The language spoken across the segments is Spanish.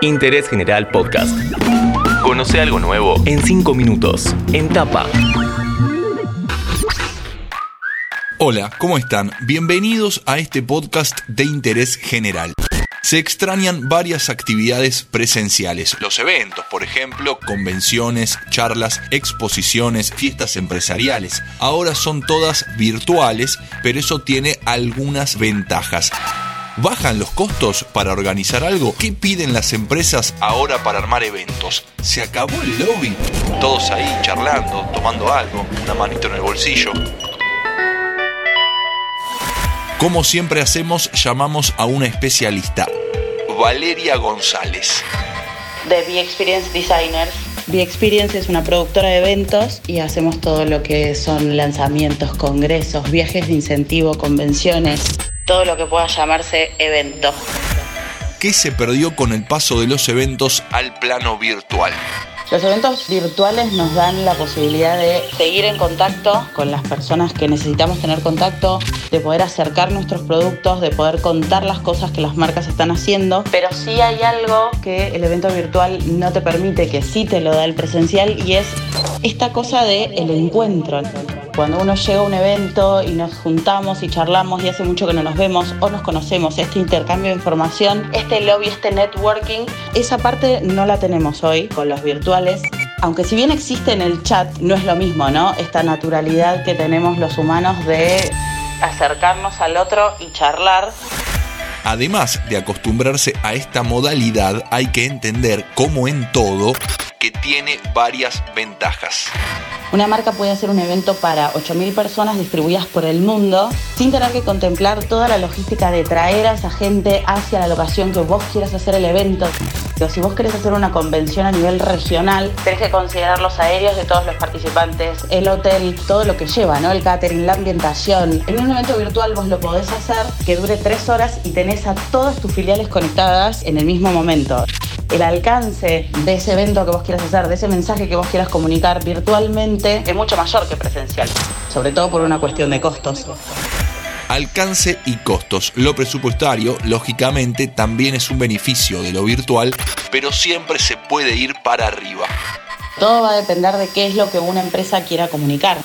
Interés General Podcast. Conoce algo nuevo en 5 minutos. En tapa. Hola, ¿cómo están? Bienvenidos a este podcast de interés general. Se extrañan varias actividades presenciales, los eventos, por ejemplo, convenciones, charlas, exposiciones, fiestas empresariales. Ahora son todas virtuales, pero eso tiene algunas ventajas. ¿Bajan los costos para organizar algo? ¿Qué piden las empresas ahora para armar eventos? ¿Se acabó el lobby? Todos ahí charlando, tomando algo, una manito en el bolsillo. Como siempre hacemos, llamamos a una especialista, Valeria González. de Be Experience Designers. Be Experience es una productora de eventos y hacemos todo lo que son lanzamientos, congresos, viajes de incentivo, convenciones, todo lo que pueda llamarse evento. ¿Qué se perdió con el paso de los eventos al plano virtual? Los eventos virtuales nos dan la posibilidad de seguir en contacto con las personas que necesitamos tener contacto, de poder acercar nuestros productos, de poder contar las cosas que las marcas están haciendo, pero sí hay algo que el evento virtual no te permite, que sí te lo da el presencial y es esta cosa de el encuentro. Cuando uno llega a un evento y nos juntamos y charlamos y hace mucho que no nos vemos o nos conocemos, este intercambio de información, este lobby, este networking, esa parte no la tenemos hoy con los virtuales. Aunque si bien existe en el chat, no es lo mismo, ¿no? Esta naturalidad que tenemos los humanos de acercarnos al otro y charlar. Además de acostumbrarse a esta modalidad, hay que entender, como en todo, que tiene varias ventajas. Una marca puede hacer un evento para 8.000 personas distribuidas por el mundo sin tener que contemplar toda la logística de traer a esa gente hacia la locación que vos quieras hacer el evento. Pero si vos querés hacer una convención a nivel regional, tenés que considerar los aéreos de todos los participantes, el hotel, todo lo que lleva, ¿no? El catering, la ambientación. En un evento virtual vos lo podés hacer que dure tres horas y tenés a todas tus filiales conectadas en el mismo momento el alcance de ese evento que vos quieras hacer, de ese mensaje que vos quieras comunicar virtualmente, es mucho mayor que presencial, sobre todo por una cuestión de costos. Alcance y costos. Lo presupuestario, lógicamente, también es un beneficio de lo virtual, pero siempre se puede ir para arriba. Todo va a depender de qué es lo que una empresa quiera comunicar.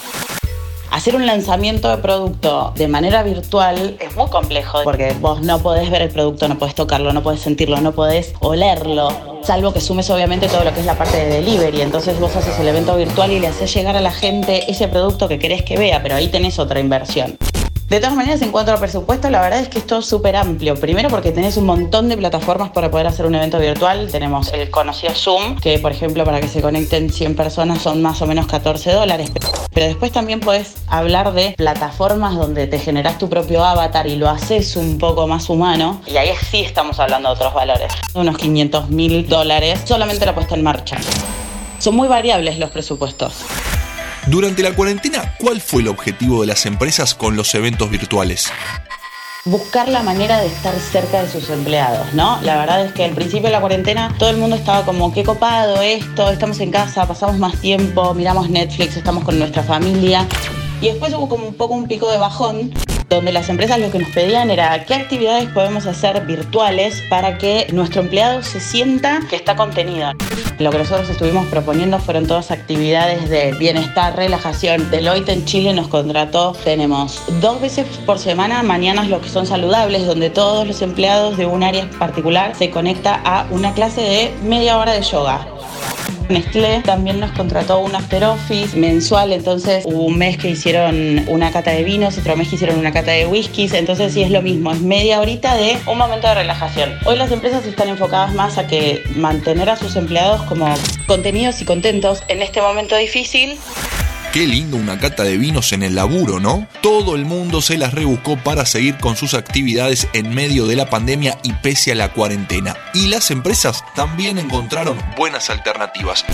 Hacer un lanzamiento de producto de manera virtual es muy complejo porque vos no podés ver el producto, no podés tocarlo, no podés sentirlo, no podés olerlo, salvo que sumes obviamente todo lo que es la parte de delivery. Entonces vos haces el evento virtual y le haces llegar a la gente ese producto que querés que vea, pero ahí tenés otra inversión. De todas maneras, en cuanto al presupuesto, la verdad es que esto es súper amplio. Primero porque tenés un montón de plataformas para poder hacer un evento virtual. Tenemos el conocido Zoom, que por ejemplo para que se conecten 100 personas son más o menos 14 dólares. Pero después también puedes hablar de plataformas donde te generas tu propio avatar y lo haces un poco más humano. Y ahí sí estamos hablando de otros valores. Unos 500 mil dólares solamente la puesta en marcha. Son muy variables los presupuestos. Durante la cuarentena, ¿cuál fue el objetivo de las empresas con los eventos virtuales? buscar la manera de estar cerca de sus empleados, ¿no? La verdad es que al principio de la cuarentena todo el mundo estaba como, qué copado esto, estamos en casa, pasamos más tiempo, miramos Netflix, estamos con nuestra familia. Y después hubo como un poco un pico de bajón, donde las empresas lo que nos pedían era qué actividades podemos hacer virtuales para que nuestro empleado se sienta que está contenido. Lo que nosotros estuvimos proponiendo fueron todas actividades de bienestar, relajación. Deloitte en Chile nos contrató, tenemos dos veces por semana mañanas lo que son saludables, donde todos los empleados de un área particular se conecta a una clase de media hora de yoga. Nestlé también nos contrató un after office mensual, entonces hubo un mes que hicieron una cata de vinos, otro mes que hicieron una cata de whiskies, entonces sí es lo mismo, es media horita de un momento de relajación. Hoy las empresas están enfocadas más a que mantener a sus empleados como contenidos y contentos en este momento difícil Qué lindo una cata de vinos en el laburo, ¿no? Todo el mundo se las rebuscó para seguir con sus actividades en medio de la pandemia y pese a la cuarentena. Y las empresas también encontraron buenas alternativas.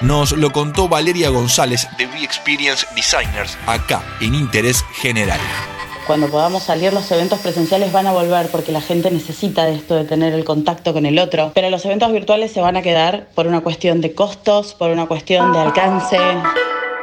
Nos lo contó Valeria González de Be Experience Designers, acá en Interés General. Cuando podamos salir los eventos presenciales van a volver porque la gente necesita de esto de tener el contacto con el otro, pero los eventos virtuales se van a quedar por una cuestión de costos, por una cuestión de alcance.